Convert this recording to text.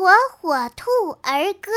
火火兔儿歌。